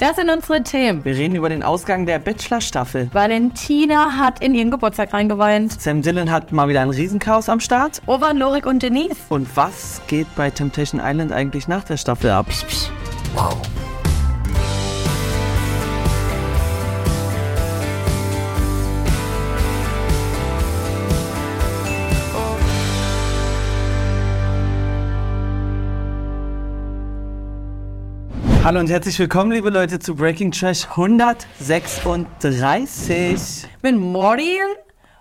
Das sind unsere Themen. Wir reden über den Ausgang der Bachelor-Staffel. Valentina hat in ihren Geburtstag reingeweint. Sam Dillon hat mal wieder ein Riesenchaos am Start. Ovan, Lorik und Denise. Und was geht bei Temptation Island eigentlich nach der Staffel ab? Wow. Hallo und herzlich willkommen, liebe Leute, zu Breaking Trash 136. Mit Morty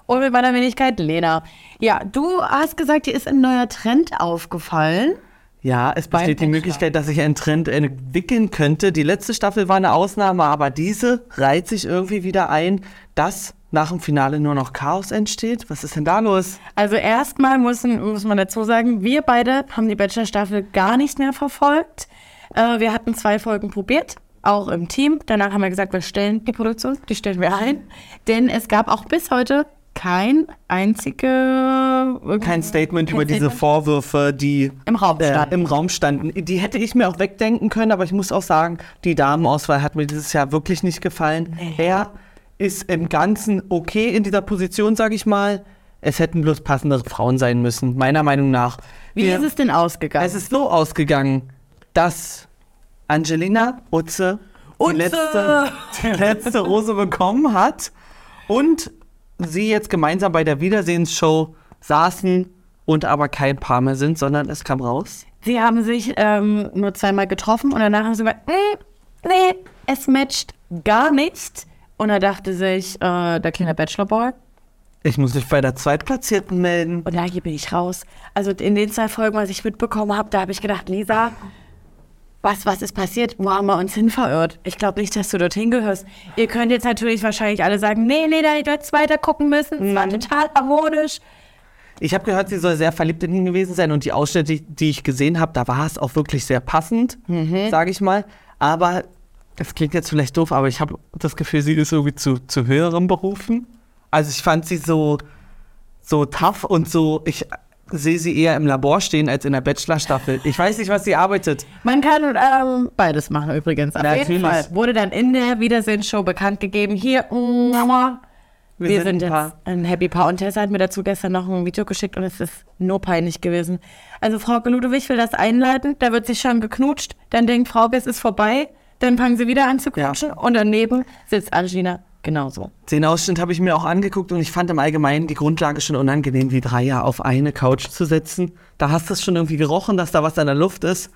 und mit meiner Wenigkeit Lena. Ja, du hast gesagt, dir ist ein neuer Trend aufgefallen. Ja, es besteht die Möglichkeit, dass sich ein Trend entwickeln könnte. Die letzte Staffel war eine Ausnahme, aber diese reiht sich irgendwie wieder ein, dass nach dem Finale nur noch Chaos entsteht. Was ist denn da los? Also erstmal muss, muss man dazu sagen, wir beide haben die Bachelor-Staffel gar nicht mehr verfolgt. Äh, wir hatten zwei Folgen probiert, auch im Team. Danach haben wir gesagt, wir stellen die Produktion, die stellen wir ein. Denn es gab auch bis heute kein einzige kein Statement kein über Statement. diese Vorwürfe, die im Raum, äh, im Raum standen. Die hätte ich mir auch wegdenken können, aber ich muss auch sagen, die Damenauswahl hat mir dieses Jahr wirklich nicht gefallen. Nee. Er ist im Ganzen okay in dieser Position, sage ich mal. Es hätten bloß passendere Frauen sein müssen, meiner Meinung nach. Wie Wir, ist es denn ausgegangen? Es ist so ausgegangen dass Angelina Utze, Utze. Die, letzte, die letzte Rose bekommen hat und sie jetzt gemeinsam bei der Wiedersehensshow saßen und aber kein Paar mehr sind, sondern es kam raus. Sie haben sich ähm, nur zweimal getroffen und danach haben sie gesagt, mm, nee, es matcht gar nicht. Und er dachte sich, äh, der kleine Bachelorboy. Ich muss mich bei der Zweitplatzierten melden. Und da hier bin ich raus. Also in den zwei Folgen, was ich mitbekommen habe, da habe ich gedacht, Lisa, was, was ist passiert? Wo haben wir uns hin verirrt? Ich glaube nicht, dass du dorthin gehörst. Ihr könnt jetzt natürlich wahrscheinlich alle sagen, nee, nee, da hätte jetzt weiter gucken müssen. Es war mhm. total harmonisch. Ich habe gehört, sie soll sehr verliebt in ihn gewesen sein und die Ausschnitte, die ich gesehen habe, da war es auch wirklich sehr passend, mhm. sage ich mal. Aber das klingt jetzt vielleicht doof, aber ich habe das Gefühl, sie ist irgendwie zu, zu höheren Berufen. Also ich fand sie so, so tough und so, ich, sehe sie eher im Labor stehen als in der Bachelor-Staffel. Ich weiß nicht, was sie arbeitet. Man kann ähm, beides machen übrigens. Auf Natürlich. jeden Fall wurde dann in der Wiedersehensshow bekannt gegeben, hier, Mama, wir, wir sind, sind jetzt ein Happy Paar. Und Tessa hat mir dazu gestern noch ein Video geschickt und es ist nur peinlich gewesen. Also Frau Ludwig will das einleiten, da wird sich schon geknutscht, dann denkt Frau, es ist vorbei, dann fangen sie wieder an zu knutschen ja. und daneben sitzt Angelina genauso. Den Ausschnitt habe ich mir auch angeguckt und ich fand im Allgemeinen die Grundlage schon unangenehm, die Dreier auf eine Couch zu setzen. Da hast du es schon irgendwie gerochen, dass da was in der Luft ist.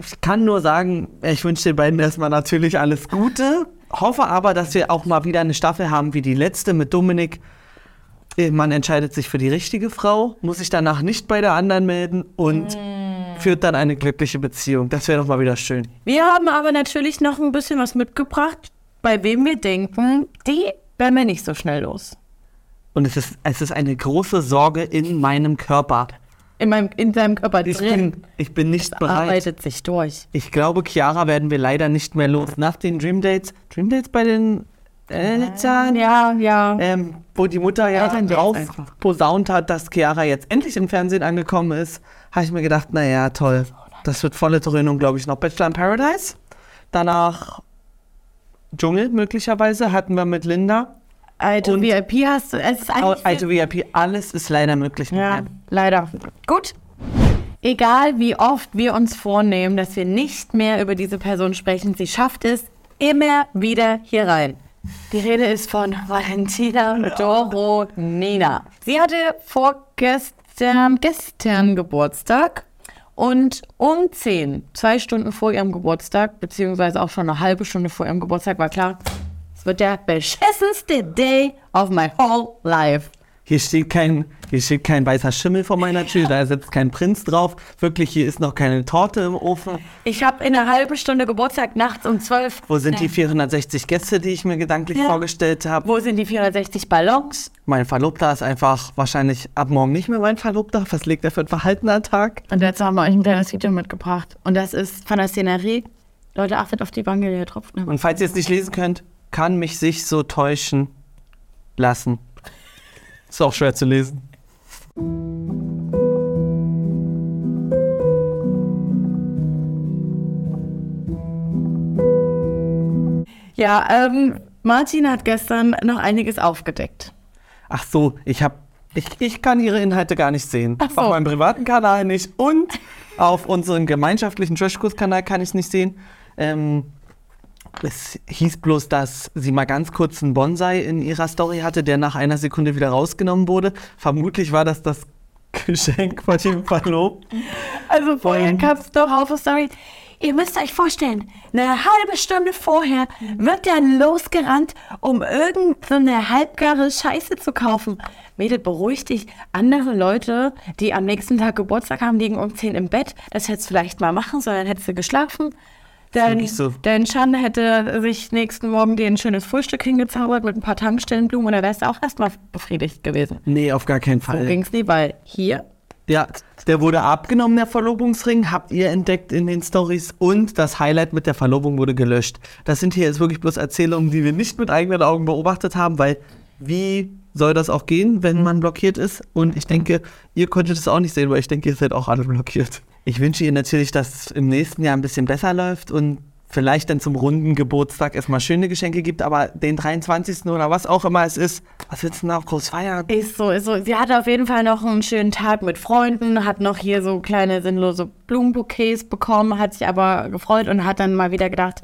Ich kann nur sagen, ich wünsche den beiden erstmal natürlich alles Gute. Hoffe aber, dass wir auch mal wieder eine Staffel haben wie die letzte mit Dominik. Man entscheidet sich für die richtige Frau, muss sich danach nicht bei der anderen melden und mm. führt dann eine glückliche Beziehung. Das wäre doch mal wieder schön. Wir haben aber natürlich noch ein bisschen was mitgebracht bei wem wir denken, die werden wir nicht so schnell los. Und es ist, es ist eine große Sorge in meinem Körper. In, meinem, in seinem Körper ich drin. Bin, ich bin nicht das bereit. arbeitet sich durch. Ich glaube, Chiara werden wir leider nicht mehr los. Nach den Dream Dates, Dream Dates bei den Eltern, ja, ja. Ähm, wo die Mutter ja drauf posaunt hat, dass Chiara jetzt endlich im Fernsehen angekommen ist, habe ich mir gedacht, naja, toll. Das wird volle Dröhnung, glaube ich, noch. Bachelor in Paradise. Danach Dschungel möglicherweise hatten wir mit Linda. Alte VIP hast du. Es ist Alte VIP, alles ist leider möglich. Ja, leider. Gut. Egal wie oft wir uns vornehmen, dass wir nicht mehr über diese Person sprechen, sie schafft es immer wieder hier rein. Die Rede ist von Valentina Doro Nina. Sie hatte vorgestern gestern Geburtstag und um 10, zwei Stunden vor ihrem Geburtstag, beziehungsweise auch schon eine halbe Stunde vor ihrem Geburtstag, war klar, es wird der beschissenste Day of my whole life. Hier steht kein, hier steht kein weißer Schimmel vor meiner Tür, da sitzt kein Prinz drauf. Wirklich, hier ist noch keine Torte im Ofen. Ich habe in einer halben Stunde Geburtstag nachts um 12. Wo sind die 460 Gäste, die ich mir gedanklich ja. vorgestellt habe? Wo sind die 460 Ballons? Mein Verlobter ist einfach wahrscheinlich ab morgen nicht mehr mein Verlobter. Was legt er für ein Verhalten an Tag? Und dazu haben wir euch ein kleines Video mitgebracht. Und das ist von der Szenerie. Leute, achtet auf die Wange, die ihr tropft. Und falls ihr es nicht lesen könnt, kann mich sich so täuschen lassen. Ist auch schwer zu lesen. Ja, ähm, Martin hat gestern noch einiges aufgedeckt. Ach so, ich habe ich, ich kann ihre Inhalte gar nicht sehen. So. Auf meinem privaten Kanal nicht und auf unserem gemeinschaftlichen Trashkurs-Kanal kann ich es nicht sehen. Ähm, es hieß bloß, dass sie mal ganz kurz einen Bonsai in ihrer Story hatte, der nach einer Sekunde wieder rausgenommen wurde. Vermutlich war das das Geschenk von dem Verlobten. Also vorher gab es doch auf Story. Ihr müsst euch vorstellen, eine halbe Stunde vorher wird der losgerannt, um irgendeine halbgare Scheiße zu kaufen. Mädel, beruhig dich. Andere Leute, die am nächsten Tag Geburtstag haben, liegen um 10 im Bett. Das hättest du vielleicht mal machen sollen, dann hättest du geschlafen. Wirklich so. dein Schan hätte sich nächsten Morgen dir ein schönes Frühstück hingezaubert mit ein paar Tankstellenblumen und da wärst du auch erstmal befriedigt gewesen. Nee, auf gar keinen So Fall. ging's nie, weil hier Ja, der wurde abgenommen, der Verlobungsring, habt ihr entdeckt in den Stories und das Highlight mit der Verlobung wurde gelöscht. Das sind hier jetzt wirklich bloß Erzählungen, die wir nicht mit eigenen Augen beobachtet haben, weil wie soll das auch gehen, wenn man blockiert ist? Und ich denke, ihr konntet es auch nicht sehen, weil ich denke, ihr seid auch alle blockiert. Ich wünsche ihr natürlich, dass es im nächsten Jahr ein bisschen besser läuft und vielleicht dann zum runden Geburtstag erstmal schöne Geschenke gibt, aber den 23. oder was auch immer es ist, was willst du denn auch groß feiern? Ist so, ist so. Sie hatte auf jeden Fall noch einen schönen Tag mit Freunden, hat noch hier so kleine sinnlose Blumenbouquets bekommen, hat sich aber gefreut und hat dann mal wieder gedacht,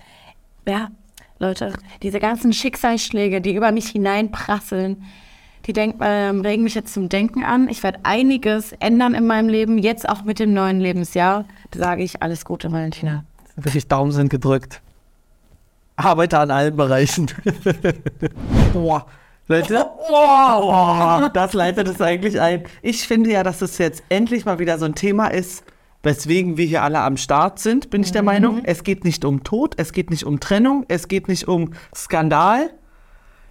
ja, Leute, diese ganzen Schicksalsschläge, die über mich hineinprasseln, die denk, ähm, regen mich jetzt zum Denken an. Ich werde einiges ändern in meinem Leben, jetzt auch mit dem neuen Lebensjahr. Da sage ich alles Gute, Valentina. Wirklich Daumen sind gedrückt. Arbeite an allen Bereichen. Boah. Leute, oh, das leitet es eigentlich ein. Ich finde ja, dass es jetzt endlich mal wieder so ein Thema ist, weswegen wir hier alle am Start sind, bin ich der Meinung. Es geht nicht um Tod, es geht nicht um Trennung, es geht nicht um Skandal.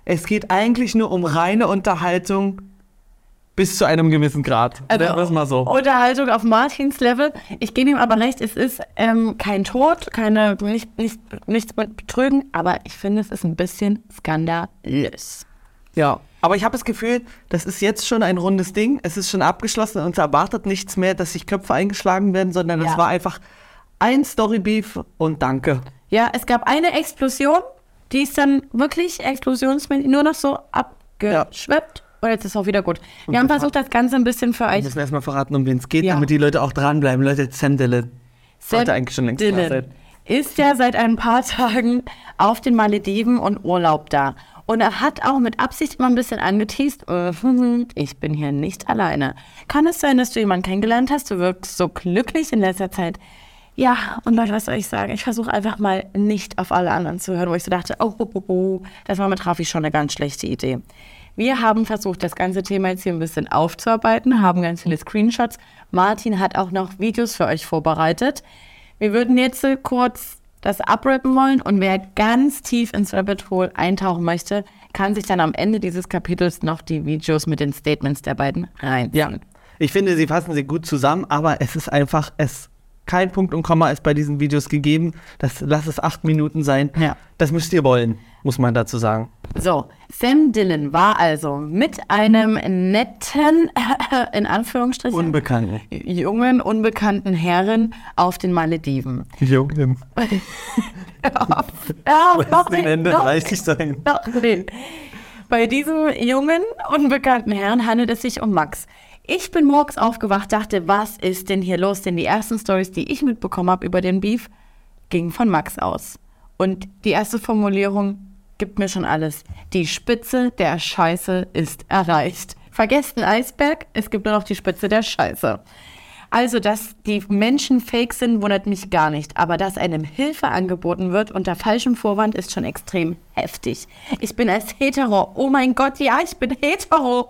Es geht eigentlich nur um reine Unterhaltung bis zu einem gewissen Grad. Also, es mal so. Unterhaltung auf Martins Level. Ich gebe ihm aber recht, es ist ähm, kein Tod, keine, nicht, nicht, nichts mit Betrügen, aber ich finde, es ist ein bisschen skandalös. Ja, aber ich habe das Gefühl, das ist jetzt schon ein rundes Ding. Es ist schon abgeschlossen und uns erwartet nichts mehr, dass sich Köpfe eingeschlagen werden, sondern es Ja. war einfach ein Storybeef und danke. Ja, es gab eine Explosion, die ist dann wirklich explosionsmäßig nur noch so abgeschweppt. Und jetzt ist auch wieder gut. Wir haben versucht, das Ganze ein bisschen für Wir euch müssen erstmal verraten, um wen es geht, Ja. damit die Leute auch dranbleiben. Leute, Sam Dillon. Sollte eigentlich schon längst Dylan sein. ist ja seit ein paar Tagen auf den Malediven und Urlaub da. Und er hat auch mit Absicht immer ein bisschen angeteased, äh, ich bin hier nicht alleine. Kann es sein, dass du jemanden kennengelernt hast? Du wirkst so glücklich in letzter Zeit. Ja, und Leute, was soll ich sagen? Ich versuche einfach mal nicht auf alle anderen zu hören, wo ich so dachte, oh, oh, oh, oh das war mit Rafi schon eine ganz schlechte Idee. Wir haben versucht, das ganze Thema jetzt hier ein bisschen aufzuarbeiten, haben ganz viele Screenshots. Martin hat auch noch Videos für euch vorbereitet. Wir würden jetzt kurz das abrappen wollen und wer ganz tief ins Rabbit Hole eintauchen möchte, kann sich dann am Ende dieses Kapitels noch die Videos mit den Statements der beiden reinziehen. Ja, ich finde, sie fassen sie gut zusammen, aber es ist einfach, es kein Punkt und Komma ist bei diesen Videos gegeben. Das lass es acht Minuten sein. Ja. Das müsst ihr wollen, muss man dazu sagen. So, Sam Dillon war also mit einem netten, in Anführungsstrichen, Unbekannten. jungen, unbekannten Herren auf den Malediven. Jungen. Ja, noch Den Ende noch reicht nicht sein. Doch, nee. Bei diesem jungen, unbekannten Herrn handelt es sich um Max. Ich bin morgens aufgewacht, dachte, was ist denn hier los? Denn die ersten Stories, die ich mitbekommen habe über den Beef, gingen von Max aus. Und die erste Formulierung gibt mir schon alles. Die Spitze der Scheiße ist erreicht. Vergesst den Eisberg, es gibt nur noch die Spitze der Scheiße. Also, dass die Menschen fake sind, wundert mich gar nicht. Aber dass einem Hilfe angeboten wird unter falschem Vorwand, ist schon extrem heftig. Ich bin als Hetero. Oh mein Gott, ja, ich bin hetero.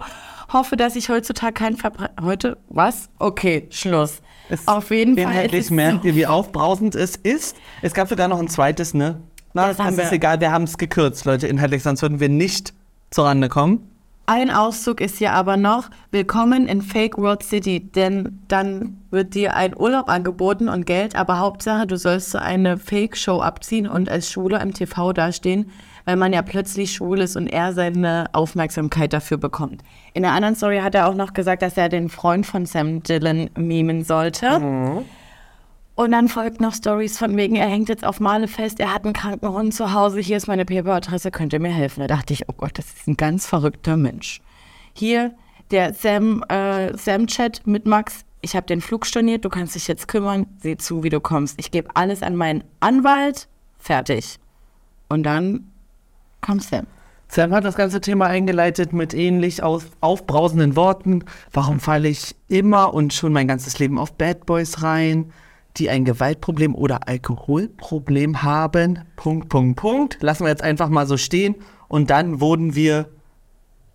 Hoffe, dass ich heutzutage kein Verbre... Heute? Was? Okay, Schluss. Es- Auf jeden Fall. Inhaltlich merkt so- ihr, wie aufbrausend es ist. Es gab sogar noch ein zweites, ne? Na, Das ist egal, wir haben es gekürzt, Leute, inhaltlich, sonst würden wir nicht zurande kommen. Ein Auszug ist ja aber noch, willkommen in Fake World City, denn dann wird dir ein Urlaub angeboten und Geld, aber Hauptsache, du sollst so eine Fake-Show abziehen und als Schwuler im TV dastehen, weil man ja plötzlich schwul ist und er seine Aufmerksamkeit dafür bekommt. In der anderen Story hat er auch noch gesagt, dass er den Freund von Sam Dillon mimen sollte. Und dann folgt noch Stories von wegen, er hängt jetzt auf Male fest, er hat einen kranken Hund zu Hause, hier ist meine PayPal-Adresse, könnt ihr mir helfen? Da dachte ich, oh Gott, das ist ein ganz verrückter Mensch. Hier der Sam, äh, Sam-Chat mit Max, ich habe den Flug storniert, du kannst dich jetzt kümmern, sieh zu, wie du kommst. Ich gebe alles an meinen Anwalt, fertig. Und dann kam Sam. Sam hat das ganze Thema eingeleitet mit ähnlich auf, aufbrausenden Worten. Warum falle ich immer und schon mein ganzes Leben auf Bad Boys rein, die ein Gewaltproblem oder Alkoholproblem haben? Punkt, Punkt, Punkt. Lassen wir jetzt einfach mal so stehen. Und dann wurden wir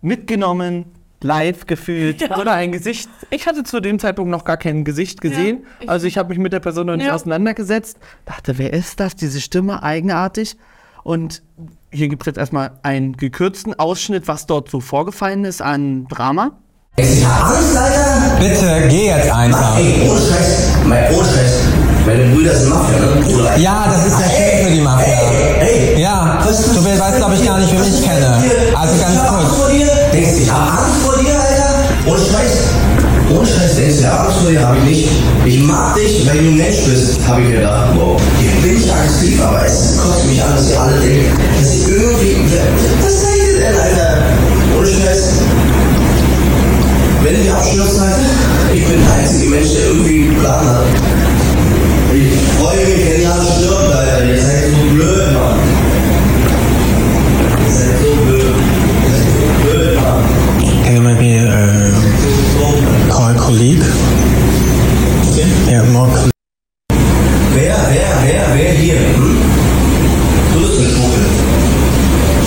mitgenommen, live gefühlt Ja. oder ein Gesicht. Ich hatte zu dem Zeitpunkt noch gar kein Gesicht gesehen. ich- also ich habe mich mit der Person noch nicht Ja. auseinandergesetzt. Dachte, wer ist das? Diese Stimme, eigenartig. Und hier gibt es jetzt erstmal einen gekürzten Ausschnitt, was dort so vorgefallen ist an Drama. Ich hab Angst, Alter. Bitte, geh jetzt einfach. Ey, ohne Scheiß, mein, ohne Scheiß. Meine Brüder sind Mafia, ne? Bruder. Ja, das ist der Chef für die Mafia. Ey, Ja, du weißt, glaube ich, gar nicht, wen ich kenne. Also ganz ich hab Angst kurz. vor dir. Denkst du, ich hab Angst vor dir, Alter? Ohne Scheiß. Ohne Scheiß, denkst du, ich Angst vor dir? Hab ich nicht. Ich mag dich, weil du ein Mensch bist. Hab ich gedacht, wow. Ich bin nicht aggressiv, aber es kotzt mich an, dass ihr alle denken, dass ich irgendwie... Was seid ihr denn, Alter? Ohne Scheiß. Wenn ihr abstürzt, Alter, ich bin der einzige Mensch, der irgendwie einen Plan hat. Ich freue mich, wenn ihr alle stirbt, Alter. Ihr seid so blöd, Mann. Ihr seid so blöd. Ihr seid so blöd, Mann. Can you maybe uh, So, call a colleague? Yeah, more colleague. wer, wer, wer, wer hier? Hm? Du bist ein Schmuggel.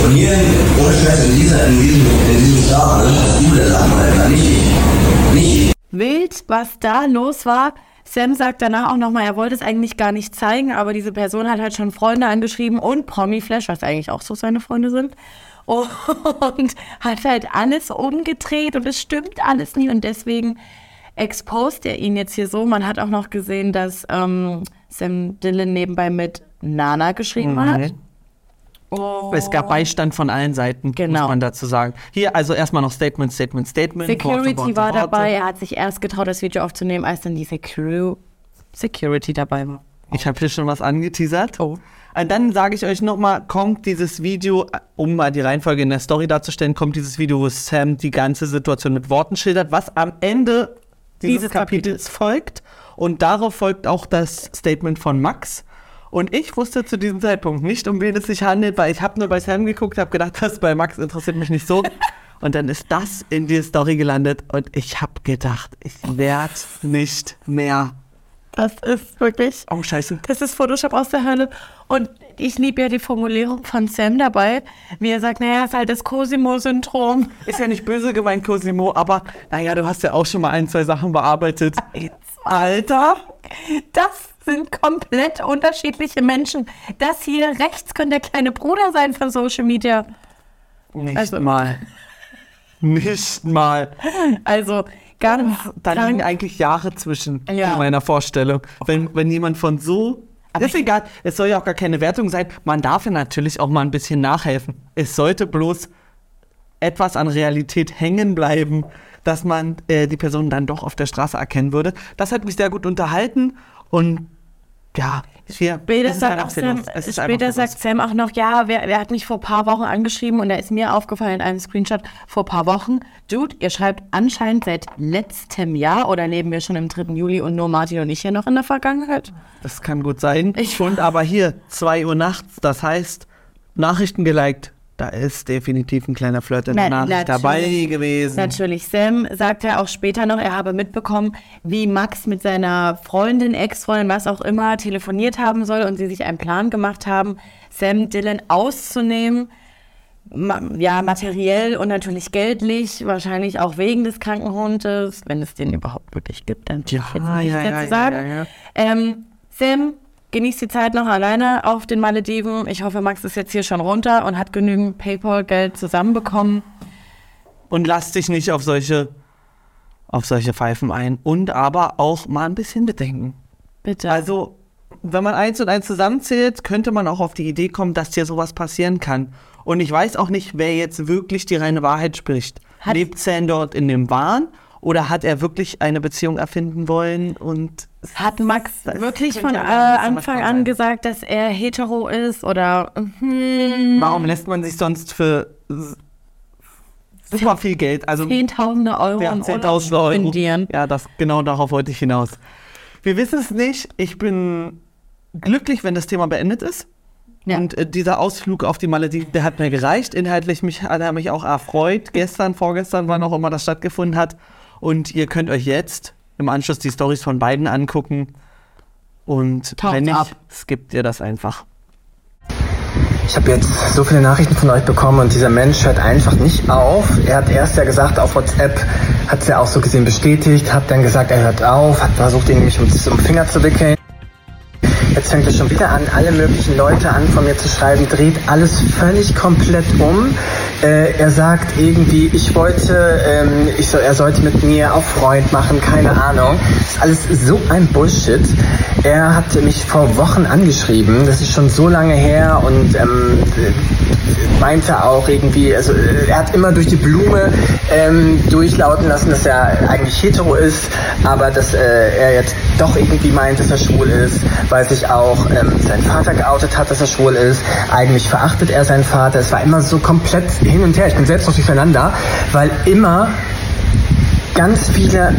Und hier, ohne Scheiß, in, dieser, in, diesem, in diesem Staat, ne, hast du der Laden, Alter. Nicht ich. Nicht ich. Wild, was da los war. Sam sagt danach auch nochmal, er wollte es eigentlich gar nicht zeigen, aber diese Person hat halt schon Freunde angeschrieben und Promi-Flash, was eigentlich auch so seine Freunde sind. Und hat halt alles umgedreht und es stimmt alles nie und deswegen exposed er ihn jetzt hier so. Man hat auch noch gesehen, dass ähm, Sam Dillon nebenbei mit Nana geschrieben hat. Oh. Es gab Beistand von allen Seiten, Genau. muss man dazu sagen. Hier also erstmal noch Statement, Statement, Statement. Security Worte, war Worte. dabei. Er hat sich erst getraut, das Video aufzunehmen, als dann die Security dabei war. Ich habe hier schon was angeteasert. Oh. Und dann sage ich euch nochmal, kommt dieses Video, um mal die Reihenfolge in der Story darzustellen, kommt dieses Video, wo Sam die ganze Situation mit Worten schildert, was am Ende dieses, Dieses Kapitels folgt. Und darauf folgt auch das Statement von Max. Und ich wusste zu diesem Zeitpunkt nicht, um wen es sich handelt, weil ich habe nur bei Sam geguckt, habe gedacht, das bei Max interessiert mich nicht so. Und dann ist das in die Story gelandet und ich habe gedacht, ich werde nicht mehr. Das ist wirklich Oh, scheiße. Das ist Photoshop aus der Hölle. Und ich liebe ja die Formulierung von Sam dabei, wie er sagt, naja, ist halt das Cosimo-Syndrom. Ist ja nicht böse gemeint, Cosimo, aber naja, du hast ja auch schon mal ein, zwei Sachen bearbeitet. Alter! Das sind komplett unterschiedliche Menschen. Das hier rechts könnte der kleine Bruder sein von Social Media. Nicht Also- mal. Nicht mal. Also nicht. Da liegen eigentlich Jahre zwischen Ja. in meiner Vorstellung. Wenn, wenn jemand von so. Aber ist egal, es soll ja auch gar keine Wertung sein. Man darf ja natürlich auch mal ein bisschen nachhelfen. Es sollte bloß etwas an Realität hängen bleiben, dass man äh, die Person dann doch auf der Straße erkennen würde. Das hat mich sehr gut unterhalten und ja, hier, Später, es ist sagt, auch Sam, sinnlos. Es ist später sagt Sam auch noch, ja, wer, wer hat mich vor ein paar Wochen angeschrieben und da ist mir aufgefallen in einem Screenshot vor ein paar Wochen, Dude, ihr schreibt anscheinend seit letztem Jahr oder leben wir schon im 3. Juli und nur Martin und ich hier noch in der Vergangenheit? Das kann gut sein. Ich- und aber hier, 2 Uhr nachts, das heißt, Nachrichten geliked. Da ist definitiv ein kleiner Flirt in der Na- Nachricht dabei gewesen. Natürlich. Sam sagt ja auch später noch, er habe mitbekommen, wie Max mit seiner Freundin, Ex-Freundin, was auch immer, telefoniert haben soll und sie sich einen Plan gemacht haben, Sam Dylan auszunehmen. Ma ja, materiell und natürlich geldlich, wahrscheinlich auch wegen des Krankenhundes, wenn es den überhaupt wirklich gibt, dann Ja, jetzt nichts ja, ja, sagen. ja, ja. Ähm, Sam genießt die Zeit noch alleine auf den Malediven. Ich hoffe, Max ist jetzt hier schon runter und hat genügend PayPal-Geld zusammenbekommen. Und lass dich nicht auf solche, auf solche Pfeifen ein. Und aber auch mal ein bisschen bedenken. Bitte. Also, wenn man eins und eins zusammenzählt, könnte man auch auf die Idee kommen, dass dir sowas passieren kann. Und ich weiß auch nicht, wer jetzt wirklich die reine Wahrheit spricht. Hat- Lebt Sam dort in dem Wahn Oder hat er wirklich eine Beziehung erfinden wollen und Hat Max wirklich von äh, Anfang an sein. gesagt, dass er hetero ist oder hm, warum lässt man sich sonst für super viel Geld, also Zehntausende Euro ja, im 10.000 Urlaub Euro. spendieren? Ja, das, genau darauf wollte ich hinaus. Wir wissen es nicht. Ich bin glücklich, wenn das Thema beendet ist. Ja. Und äh, dieser Ausflug auf die Malediven, der hat mir gereicht. Inhaltlich mich, hat er mich auch erfreut. Gestern, vorgestern, wann auch immer das stattgefunden hat. Und ihr könnt euch jetzt im Anschluss die Stories von beiden angucken. Und Taucht wenn nicht, ab. skippt ihr das einfach. Ich habe jetzt so viele Nachrichten von euch bekommen und dieser Mensch hört einfach nicht auf. Er hat erst ja gesagt auf WhatsApp, hat es ja auch so gesehen bestätigt, hat dann gesagt, er hört auf, hat versucht, ihn nämlich um, um Finger zu wickeln. Jetzt fängt er schon wieder an, alle möglichen Leute an von mir zu schreiben, dreht alles völlig komplett um. Äh, er sagt irgendwie, ich wollte, ähm, ich so, er sollte mit mir auf Freund machen, keine Ahnung. Das ist alles so ein Bullshit. Er hat mich vor Wochen angeschrieben, das ist schon so lange her und ähm, meinte auch irgendwie, also äh, er hat immer durch die Blume ähm, durchlauten lassen, dass er eigentlich hetero ist, aber dass äh, er jetzt doch irgendwie meint, dass er schwul ist, weil sich auch ähm, sein Vater geoutet hat, dass er schwul ist. Eigentlich verachtet er seinen Vater. Es war immer so komplett hin und her. Ich bin selbst noch durcheinander, weil immer ganz viele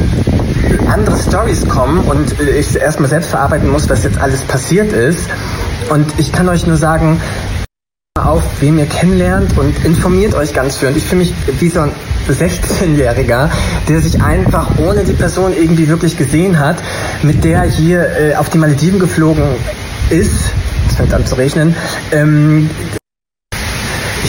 andere Stories kommen und ich erstmal selbst verarbeiten muss, was jetzt alles passiert ist. Und ich kann euch nur sagen, wen ihr kennenlernt und informiert euch ganz schön. Ich fühle mich wie so ein 16-Jähriger, der sich einfach ohne die Person irgendwie wirklich gesehen hat, mit der hier äh, auf die Malediven geflogen ist. Es fängt an zu regnen. Ähm,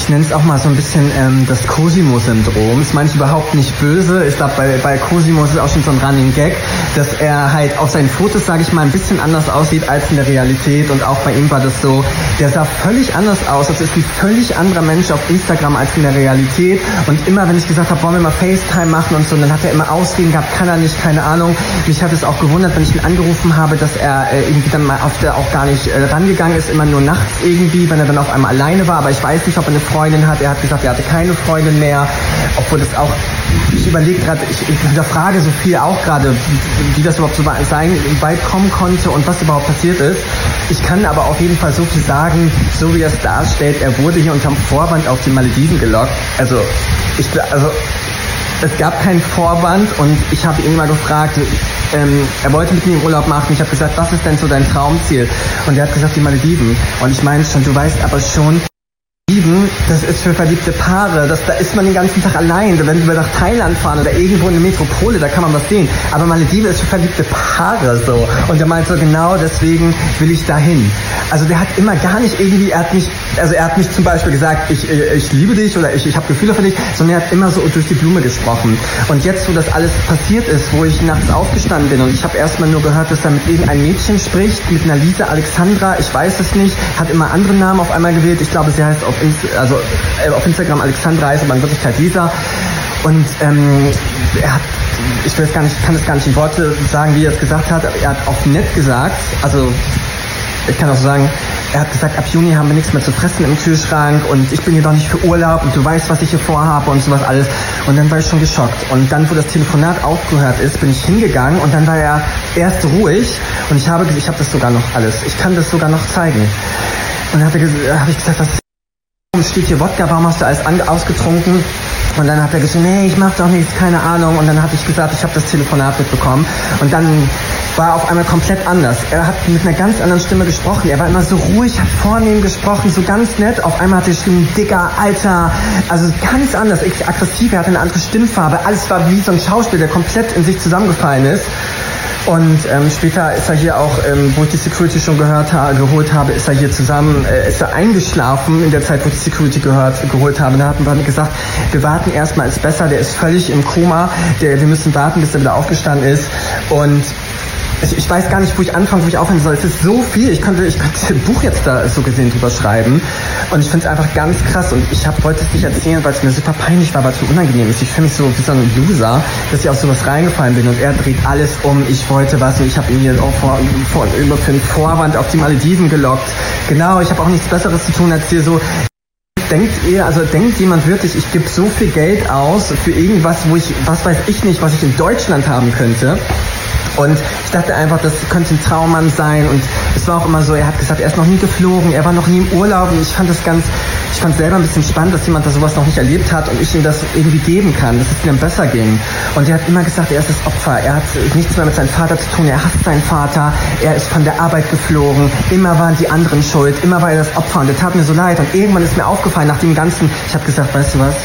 ich nenne es auch mal so ein bisschen ähm, das Cosimo-Syndrom. Meine ich überhaupt nicht böse. Ich glaube, bei, bei Cosimo ist es auch schon so ein Running Gag, dass er halt auf seinen Fotos, sage ich mal, ein bisschen anders aussieht als in der Realität. Und auch bei ihm war das so, der sah völlig anders aus. Das ist ein völlig anderer Mensch auf Instagram als in der Realität. Und immer, wenn ich gesagt habe, wollen wir mal FaceTime machen und so, dann hat er immer Ausreden gehabt, kann er nicht, keine Ahnung. Mich hat es auch gewundert, wenn ich ihn angerufen habe, dass er äh, irgendwie dann mal auf der auch gar nicht äh, rangegangen ist, immer nur nachts irgendwie, wenn er dann auf einmal alleine war. Aber ich weiß nicht, ob er eine Freundin hat. Er hat gesagt, er hatte keine Freundin mehr. Obwohl das auch, ich überlege gerade, ich, ich hinterfrage so viel auch gerade, wie, das überhaupt so sein, weit kommen konnte und was überhaupt passiert ist. Ich kann aber auf jeden Fall so viel sagen, so wie er es darstellt, er wurde hier unterm Vorwand auf die Malediven gelockt. Also, ich, also, es gab keinen Vorwand und ich habe ihn mal gefragt, ähm, er wollte mit mir im Urlaub machen. Ich habe gesagt, was ist denn so dein Traumziel? Und er hat gesagt, die Malediven. Und ich meine schon, du weißt aber schon, Malediven, das ist für verliebte Paare. Das, da ist man den ganzen Tag allein. Wenn wir nach Thailand fahren oder irgendwo in eine Metropole, da kann man was sehen. Aber Malediven ist für verliebte Paare so. Und er meint so, genau deswegen will ich dahin. Also der hat immer gar nicht irgendwie, er hat nicht, also er hat nicht zum Beispiel gesagt, ich, äh, ich liebe dich oder ich, ich habe Gefühle für dich, sondern er hat immer so durch die Blume gesprochen. Und jetzt, wo das alles passiert ist, wo ich nachts aufgestanden bin und ich habe erstmal nur gehört, dass er mit irgendeinem Mädchen spricht, mit einer Lisa Alexandra, ich weiß es nicht, hat immer andere Namen auf einmal gewählt. Ich glaube, sie heißt auf, Inst also, äh, auf Instagram Alexandra, heißt aber in Wirklichkeit Lisa. Und ähm, er hat, ich will es gar nicht, kann es gar nicht in Worte sagen, wie er es gesagt hat, aber er hat auch nett gesagt, also ich kann auch sagen, er hat gesagt, ab Juni haben wir nichts mehr zu fressen im Kühlschrank und ich bin hier doch nicht für Urlaub und du weißt, was ich hier vorhabe und sowas alles. Und dann war ich schon geschockt. Und dann, wo das Telefonat aufgehört ist, bin ich hingegangen und dann war er erst ruhig und ich habe, ich habe das sogar noch alles. Ich kann das sogar noch zeigen. Und dann habe ich gesagt, was steht hier Wodka, warum hast du alles ausgetrunken? Und dann hat er gesagt, nee, ich mach doch nichts, keine Ahnung. Und dann habe ich gesagt, ich habe das Telefonat mitbekommen. Und dann war er auf einmal komplett anders. Er hat mit einer ganz anderen Stimme gesprochen. Er war immer so ruhig, hat vornehm gesprochen, so ganz nett. Auf einmal hat er geschrieben, dicker, alter, also ganz anders, aggressiv. Er hatte eine andere Stimmfarbe. Alles war wie so ein Schauspiel, der komplett in sich zusammengefallen ist. Und ähm, später ist er hier auch, ähm, wo ich die Security schon gehört ha geholt habe, ist er hier zusammen, äh, ist er eingeschlafen in der Zeit, wo ich die Security gehört, geholt habe. Da hatten wir gesagt, wir warten erstmal, ist besser, der ist völlig im Koma, der, wir müssen warten, bis er wieder aufgestanden ist. Und ich, ich weiß gar nicht, wo ich anfangen, wo ich aufhören soll. Es ist so viel. Ich könnte, ich könnte ein Buch jetzt da so gesehen drüber schreiben. Und ich finde es einfach ganz krass. Und ich hab, wollte es nicht erzählen, weil es mir super peinlich war, weil es mir unangenehm ist. Ich fühle mich so wie so ein Loser, dass ich auf sowas reingefallen bin. Und er dreht alles um. Ich wollte was und ich habe ihn hier auch vor, vor, über für einen Vorwand auf die Malediven gelockt. Genau, ich habe auch nichts Besseres zu tun, als hier so denkt ihr, also denkt jemand wirklich, ich gebe so viel Geld aus für irgendwas, wo ich, was weiß ich nicht, was ich in Deutschland haben könnte? Und ich dachte einfach, das könnte ein Traummann sein. Und es war auch immer so, er hat gesagt, er ist noch nie geflogen, er war noch nie im Urlaub. Und ich fand das ganz, ich fand selber ein bisschen spannend, dass jemand da sowas noch nicht erlebt hat und ich ihm das irgendwie geben kann, dass es ihm besser ging. Und er hat immer gesagt, er ist das Opfer. Er hat nichts mehr mit seinem Vater zu tun. Er hasst seinen Vater. Er ist von der Arbeit geflogen. Immer waren die anderen schuld. Immer war er das Opfer. Und das tat mir so leid. Und irgendwann ist mir aufgefallen, nach dem Ganzen, ich habe gesagt, weißt du was?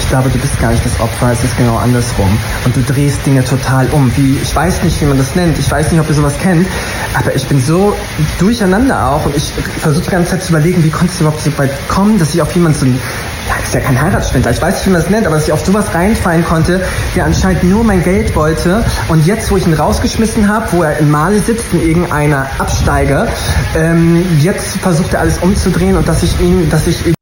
Ich glaube, du bist gar nicht das Opfer, es ist genau andersrum. Und du drehst Dinge total um. Wie, ich weiß nicht, wie man das nennt, ich weiß nicht, ob ihr sowas kennt, aber ich bin so durcheinander auch und ich versuche die ganze Zeit zu überlegen, wie konnte es überhaupt so weit kommen, dass ich auf jemanden so ja, ist ja kein Heiratsschwindler, ich weiß nicht, wie man das nennt, aber dass ich auf sowas reinfallen konnte, der anscheinend nur mein Geld wollte und jetzt, wo ich ihn rausgeschmissen habe, wo er in Mali sitzt, in irgendeiner Absteige, ähm, jetzt versucht er alles umzudrehen und dass ich ihn, dass ich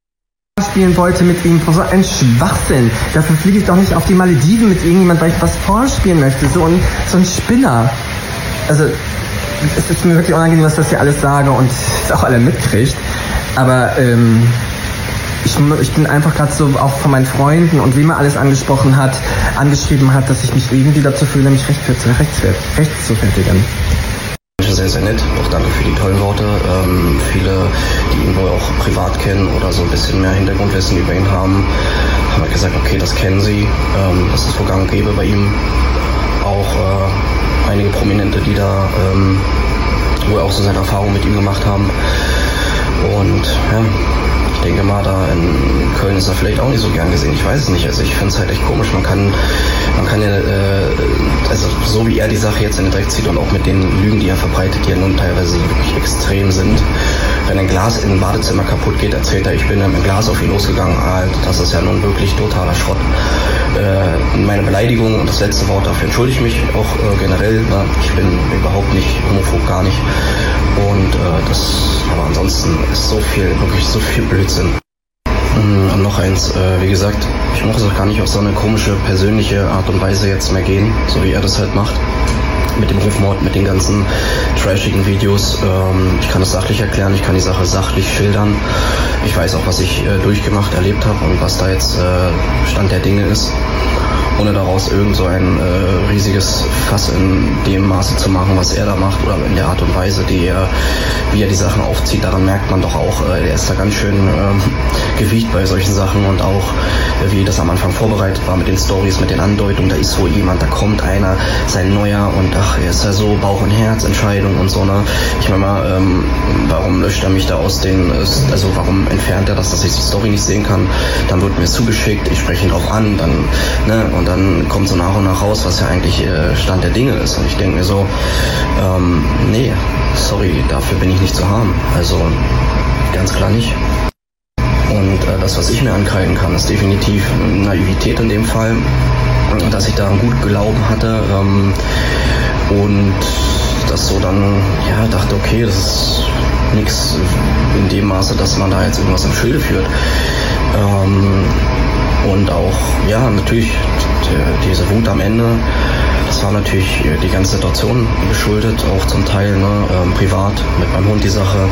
spielen wollte mit ihm. So ein Schwachsinn. Dafür fliege ich doch nicht auf die Malediven mit irgendjemand, weil ich was vorspielen möchte. So ein, so ein Spinner. Also, es ist mir wirklich unangenehm, was das hier alles sage und es auch alle mitkriegt. Aber ähm, ich, ich bin einfach gerade so auch von meinen Freunden und wie man alles angesprochen hat, angeschrieben hat, dass ich mich irgendwie dazu fühle, mich recht, rechts, rechts zu fertigen sehr, sehr nett. Auch danke für die tollen Worte. Ähm, viele, die ihn wohl auch privat kennen oder so ein bisschen mehr Hintergrundwissen über ihn haben, haben halt gesagt, okay, das kennen sie. Ähm, das ist wohl gang und gäbe bei ihm. Auch äh, einige Prominente, die da ähm, wohl auch so seine Erfahrungen mit ihm gemacht haben. Und ja, denke mal, da in Köln ist er vielleicht auch nicht so gern gesehen. Ich weiß es nicht. Also ich finde es halt echt komisch. Man kann, man kann ja, äh, also so wie er die Sache jetzt in den Dreck zieht und auch mit den Lügen, die er verbreitet, die ja nun teilweise wirklich extrem sind. Wenn ein Glas in ein Badezimmer kaputt geht, erzählt er, ich bin mit dem Glas auf ihn losgegangen. Alter, das ist ja nun wirklich totaler Schrott. Äh, meine Beleidigung und das letzte Wort dafür entschuldige ich mich auch äh, generell. Ne? Ich bin überhaupt nicht homophob, gar nicht. Und äh, das, ansonsten ist so viel, wirklich so viel Blödsinn. Mm, und noch eins, äh, wie gesagt, ich muss auch gar nicht auf so eine komische persönliche Art und Weise jetzt mehr gehen, so wie er das halt macht. Mit dem Rufmord, mit den ganzen trashigen Videos. Ähm, ich kann es sachlich erklären, ich kann die Sache sachlich schildern. Ich weiß auch, was ich äh, durchgemacht, erlebt habe und was da jetzt äh, Stand der Dinge ist ohne daraus irgend so ein äh, riesiges Fass in dem Maße zu machen, was er da macht oder in der Art und Weise, die er, wie er die Sachen aufzieht. Daran merkt man doch auch, er ist da ganz schön ähm, gewiegt bei solchen Sachen und auch äh, wie das am Anfang vorbereitet war mit den Stories, mit den Andeutungen, da ist wohl jemand, da kommt einer, sein neuer und ach, er ist ja so Bauch- und Herzentscheidung und so, ne? Ich meine mal, ähm, warum löscht er mich da aus den, also warum entfernt er das, dass ich die Story nicht sehen kann? Dann wird mir zugeschickt, ich spreche ihn drauf an, dann, ne, und und dann kommt so nach und nach raus, was ja eigentlich äh, Stand der Dinge ist. Und ich denke mir so, ähm, nee, sorry, dafür bin ich nicht zu haben. Also ganz klar nicht. Und äh, das, was ich mir ankreiden kann, ist definitiv Naivität in dem Fall, dass ich da einen guten Glauben hatte ähm, und das so dann, ja, dachte, okay, das ist nichts in dem Maße, dass man da jetzt irgendwas im Schilde führt. Ähm, und auch, ja, natürlich die, diese Wut am Ende, das war natürlich die ganze Situation geschuldet, auch zum Teil ne, ähm, privat mit meinem Hund die Sache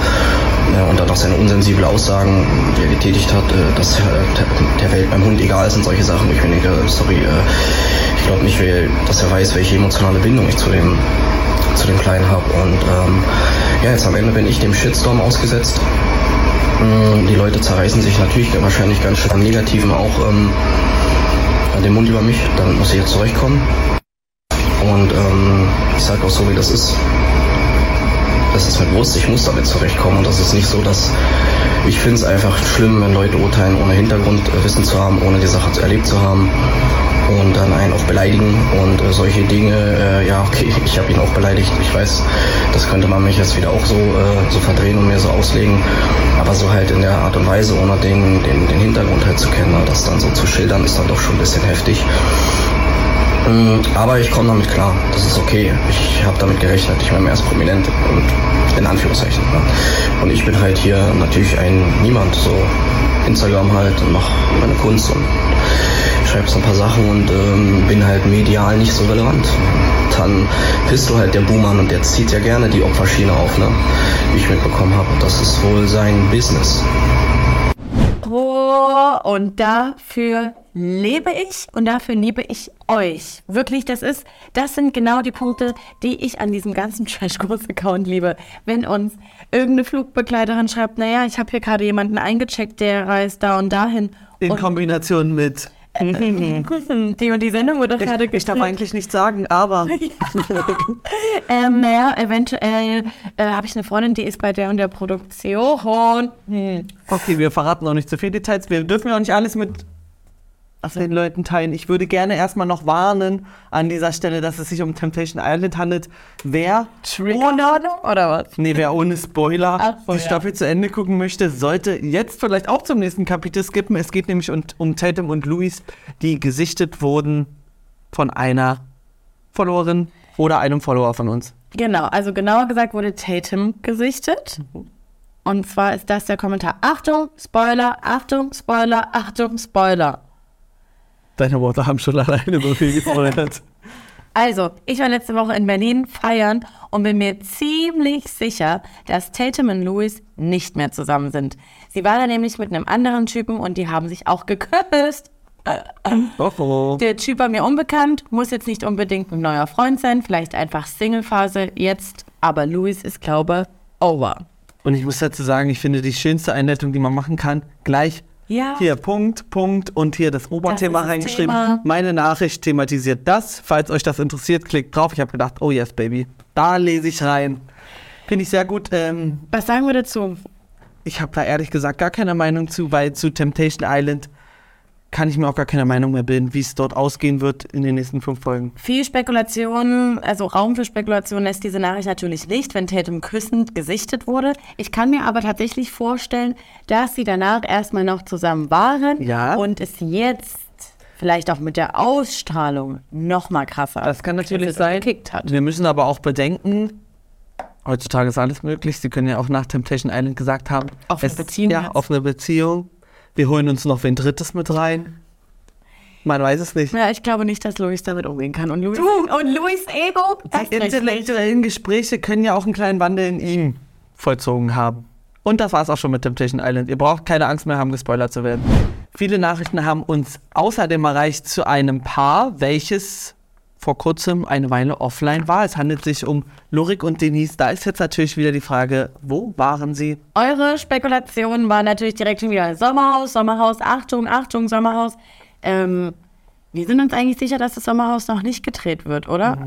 äh, und dann auch seine unsensible Aussagen, die er getätigt hat, äh, dass äh, der Welt beim Hund egal ist und solche Sachen. Ich denke, sorry, äh, ich glaube nicht, dass er weiß, welche emotionale Bindung ich zu dem zu dem Kleinen habe. Und ähm, ja, jetzt am Ende bin ich dem Shitstorm ausgesetzt. Mm, die Leute zerreißen sich natürlich wahrscheinlich ganz schön am Negativen auch ähm, den Mund über mich. Dann muss ich jetzt zurechtkommen. Und ähm, ich sage auch so, wie das ist. Das ist mir bewusst, ich muss damit zurechtkommen. Und das ist nicht so, dass ich finde es einfach schlimm, wenn Leute urteilen, ohne Hintergrundwissen zu haben, ohne die Sache erlebt zu haben und dann einen auch beleidigen und äh, solche Dinge, äh, ja, okay, ich habe ihn auch beleidigt. Ich weiß, das könnte man mich jetzt wieder auch so, äh, so verdrehen und mir so auslegen, aber so halt in der Art und Weise, ohne den, den, den Hintergrund halt zu kennen, ne, das dann so zu schildern, ist dann doch schon ein bisschen heftig. Mm, aber ich komme damit klar, das ist okay. Ich habe damit gerechnet, ich meine, er ist prominent und in Anführungszeichen. Ne? Und ich bin halt hier natürlich ein Niemand, so Instagram halt und mache meine Kunst und schreibe so ein paar Sachen und ähm, bin halt medial nicht so relevant. Dann bist du halt der Buhmann und der zieht ja gerne die Opferschiene auf, ne? wie ich mitbekommen habe. Das ist wohl sein Business. Pro. Und dafür lebe ich und dafür liebe ich euch. Wirklich, das ist, das sind genau die Punkte, die ich an diesem ganzen Trashkurs-Account liebe. Wenn uns irgendeine Flugbegleiterin schreibt, naja, ich habe hier gerade jemanden eingecheckt, der reist da und dahin. In und Kombination mit. die und die Sendung wurde gerade Ich darf eigentlich nichts sagen, aber. Ähm, naja, eventuell äh, habe ich eine Freundin, die ist bei der und der Produktion. Hm. Okay, wir verraten noch nicht zu viele Details. Wir dürfen ja auch nicht alles mit den Leuten teilen. Ich würde gerne erstmal noch warnen an dieser Stelle, dass es sich um Temptation Island handelt. Wer Ohne oder was? Nee, wer ohne Spoiler Ach so, die ja. Staffel zu Ende gucken möchte, sollte jetzt vielleicht auch zum nächsten Kapitel skippen. Es geht nämlich um, um Tatum und Louis, die gesichtet wurden von einer Followerin oder einem Follower von uns. Genau, also genauer gesagt wurde Tatum gesichtet. Und zwar ist das der Kommentar. Achtung, Spoiler, Achtung, Spoiler, Achtung, Spoiler. Deine Worte haben schon alleine so viel gespoilert. Also, ich war letzte Woche in Berlin feiern und bin mir ziemlich sicher, dass Tatum und Louis nicht mehr zusammen sind. Sie war da nämlich mit einem anderen Typen und die haben sich auch geküsst. Der Typ war mir unbekannt, muss jetzt nicht unbedingt ein neuer Freund sein, vielleicht einfach Single-Phase jetzt, aber Louis ist, glaube over. Und ich muss dazu sagen, ich finde die schönste Einleitung, die man machen kann, gleich Ja. hier Punkt, Punkt und hier das Oberthema Das reingeschrieben. Thema. Meine Nachricht thematisiert das. Falls euch das interessiert, klickt drauf. Ich habe gedacht, oh yes, Baby. Da lese ich rein. Finde ich sehr gut. Ähm, Was sagen wir dazu? ich habe da ehrlich gesagt gar keine Meinung zu, weil zu Temptation Island kann ich mir auch gar keine Meinung mehr bilden, wie es dort ausgehen wird in den nächsten fünf Folgen. Viel Spekulation, also Raum für Spekulation lässt diese Nachricht natürlich nicht, wenn Tatum küssend gesichtet wurde. Ich kann mir aber tatsächlich vorstellen, dass sie danach erstmal noch zusammen waren Ja. und es jetzt vielleicht auch mit der Ausstrahlung noch mal krasser Das kann natürlich sein. gekickt hat. Wir müssen aber auch bedenken, heutzutage ist alles möglich. Sie können ja auch nach Temptation Island gesagt haben, Offene Beziehung Ja, offene Beziehung. Wir holen uns noch wen Drittes mit rein. Man weiß es nicht. Ja, ich glaube nicht, dass Louis damit umgehen kann. Und Louis, und Louis Ego, das Die intellektuellen Gespräche können ja auch einen kleinen Wandel in ihm vollzogen haben. Und das war es auch schon mit Temptation Island. Ihr braucht keine Angst mehr haben, gespoilert zu werden. Viele Nachrichten haben uns außerdem erreicht zu einem Paar, welches vor kurzem eine Weile offline war. Es handelt sich um Lorik und Denise. Da ist jetzt natürlich wieder die Frage, wo waren sie? Eure Spekulation war natürlich direkt schon wieder Sommerhaus, Sommerhaus, Achtung, Achtung, Sommerhaus. Ähm, wir sind uns eigentlich sicher, dass das Sommerhaus noch nicht gedreht wird, oder?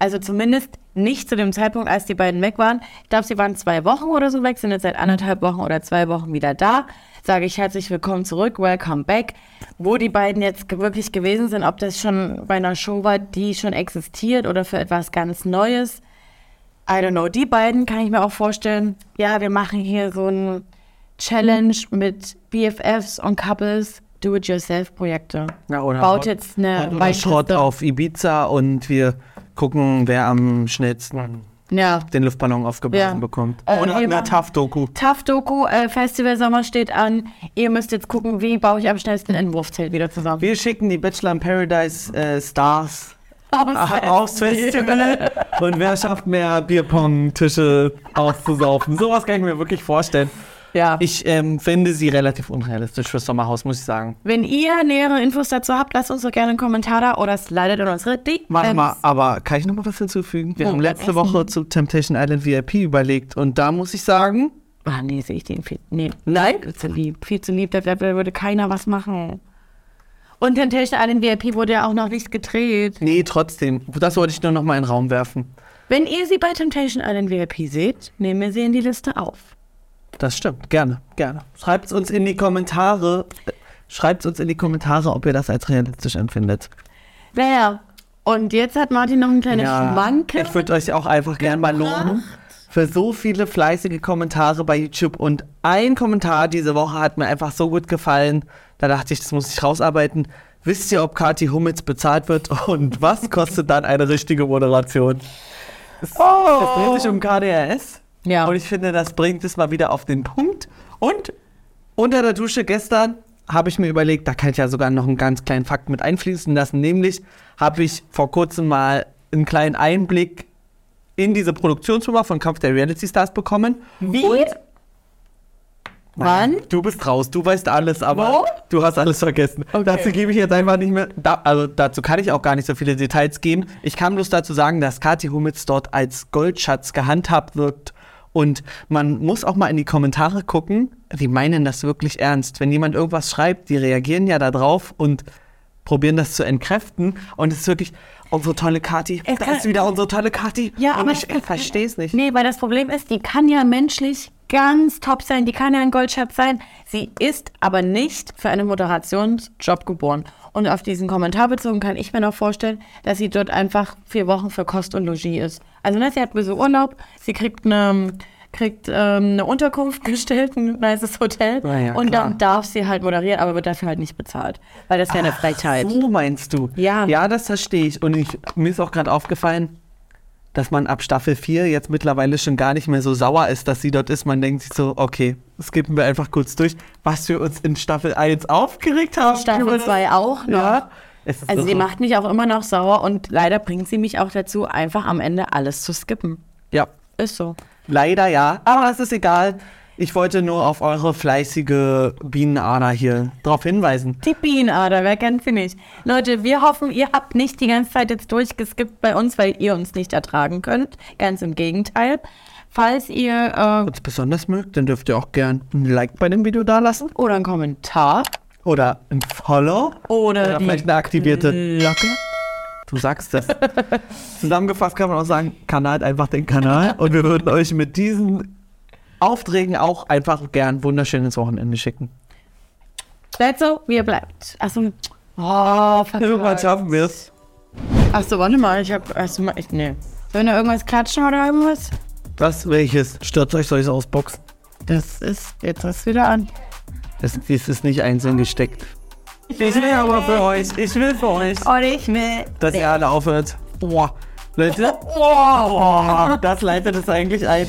Also zumindest nicht zu dem Zeitpunkt, als die beiden weg waren. Ich glaube, sie waren zwei Wochen oder so weg, sind jetzt seit anderthalb Wochen oder zwei Wochen wieder da. Sage ich herzlich willkommen zurück, welcome back. Wo die beiden jetzt wirklich gewesen sind, ob das schon bei einer Show war, die schon existiert oder für etwas ganz Neues. I don't know. Die beiden kann ich mir auch vorstellen. Ja, wir machen hier so ein Challenge mit BFFs und Couples, Do-it-yourself-Projekte. Ja, oder Baut jetzt eine Weinkiste. Short auf Ibiza und wir gucken, wer am schnellsten Ja. den Luftballon aufgeblasen Ja. bekommt. Äh, Oder eine TAF-Doku. TAF-Doku, äh, Festival Sommer steht an. Ihr müsst jetzt gucken, wie baue ich am schnellsten ein Wurfzelt wieder zusammen. Wir schicken die Bachelor in Paradise äh, Stars aufs Festival. Und wer schafft mehr Bierpong-Tische auszusaufen? Sowas kann ich mir wirklich vorstellen. Ja. Ich ähm, finde sie relativ unrealistisch fürs Sommerhaus, muss ich sagen. Wenn ihr nähere Infos dazu habt, lasst uns doch gerne einen Kommentar da oder slidet in unsere DMs. Warte mal, aber kann ich noch mal was hinzufügen? Wir Oh, haben letzte. Woche zu Temptation Island VIP überlegt und da muss ich sagen, Ah, nee, sehe ich den viel. Nee. Nein? Viel zu lieb. Viel zu lieb. Da, da würde keiner was machen. Und Temptation Island VIP wurde ja auch noch nicht gedreht. nee, trotzdem, das wollte ich nur noch mal in den Raum werfen. Wenn ihr sie bei Temptation Island VIP seht, nehmen wir sie in die Liste auf. Das stimmt, gerne, gerne. Schreibt uns in die Kommentare, äh, schreibt uns in die Kommentare, ob ihr das als realistisch empfindet. Naja, und jetzt hat Martin noch eine kleine Schmanke. Ich würde euch auch einfach gerne mal loben für so viele fleißige Kommentare bei YouTube. Und ein Kommentar diese Woche hat mir einfach so gut gefallen. Da dachte ich, das muss ich rausarbeiten. Wisst ihr, ob Kathi Hummels bezahlt wird? Und was kostet dann eine richtige Moderation? Es, es dreht sich um KDRS. Ja. Und ich finde, das bringt es mal wieder auf den Punkt. Und unter der Dusche gestern habe ich mir überlegt, da kann ich ja sogar noch einen ganz kleinen Fakt mit einfließen lassen. Nämlich habe ich vor kurzem mal einen kleinen Einblick in diese Produktionsfirma von Kampf der Reality Stars bekommen. Wie? Und Wann? Du bist raus, du weißt alles, aber Wo? du hast alles vergessen. Okay. Dazu gebe ich jetzt einfach nicht mehr, da, also dazu kann ich auch gar nicht so viele Details geben. Ich kann bloß dazu sagen, dass Kathi Humitz dort als Goldschatz gehandhabt wird und man muss auch mal in die Kommentare gucken, die meinen das wirklich ernst. Wenn jemand irgendwas schreibt, die reagieren ja da drauf und probieren das zu entkräften und es ist wirklich unsere tolle Kathi. Es Da ist wieder unsere tolle Kathi. Ja, und aber ich verstehe es nicht. Nee, weil das Problem ist, die kann ja menschlich ganz top sein, die kann ja ein Goldschatz sein. Sie ist aber nicht für einen Moderationsjob geboren. Und auf diesen Kommentar bezogen kann ich mir noch vorstellen, dass sie dort einfach vier Wochen für Kost und Logis ist. Also ne, sie hat ein bisschen Urlaub, sie kriegt eine, kriegt, ähm, eine Unterkunft gestellt, ein nices Hotel ja, und klar. dann darf sie halt moderieren, aber wird dafür halt nicht bezahlt. Weil das ja eine Frechheit. So meinst du? Ja. Ja, das verstehe ich. Und ich, mir ist auch gerade aufgefallen, dass man ab Staffel 4 jetzt mittlerweile schon gar nicht mehr so sauer ist, dass sie dort ist. Man denkt sich so, okay, skippen wir einfach kurz durch, was wir uns in Staffel 1 aufgeregt haben. Staffel das- 2 auch noch. Ja. Also so- sie macht mich auch immer noch sauer und leider bringt sie mich auch dazu, einfach am Ende alles zu skippen. Ja, Ist so. leider ja. Aber es ist egal. Ich wollte nur auf eure fleißige Bienenader hier drauf hinweisen. Die Bienenader, wer kennt sie nicht? Leute, wir hoffen, ihr habt nicht die ganze Zeit jetzt durchgeskippt bei uns, weil ihr uns nicht ertragen könnt. Ganz im Gegenteil. Falls ihr äh, Uns besonders mögt, dann dürft ihr auch gern ein Like bei dem Video dalassen. oder einen Kommentar Oder ein Follow. oder, Oder vielleicht eine aktivierte Glocke. Du sagst das. Zusammengefasst kann man auch sagen, Kanal einfach den Kanal. Und wir würden euch mit diesen Aufträgen auch einfach gern wunderschönes Wochenende schicken. Seid so, wie ihr bleibt. Achso. Oh, Irgendwann schaffen wir es. Achso, warte mal, ich hab. Mal, ich, nee. Sollen wir irgendwas klatschen oder irgendwas? Was? Welches? Stört euch, soll ich es ausboxen? Das ist. Jetzt ist wieder an. Das, das ist nicht einzeln gesteckt. Ich will aber für euch. Ich will für euch. Und ich will. Dass ihr alle aufhört. Boah. Leute. Boah. Das leitet es eigentlich ein.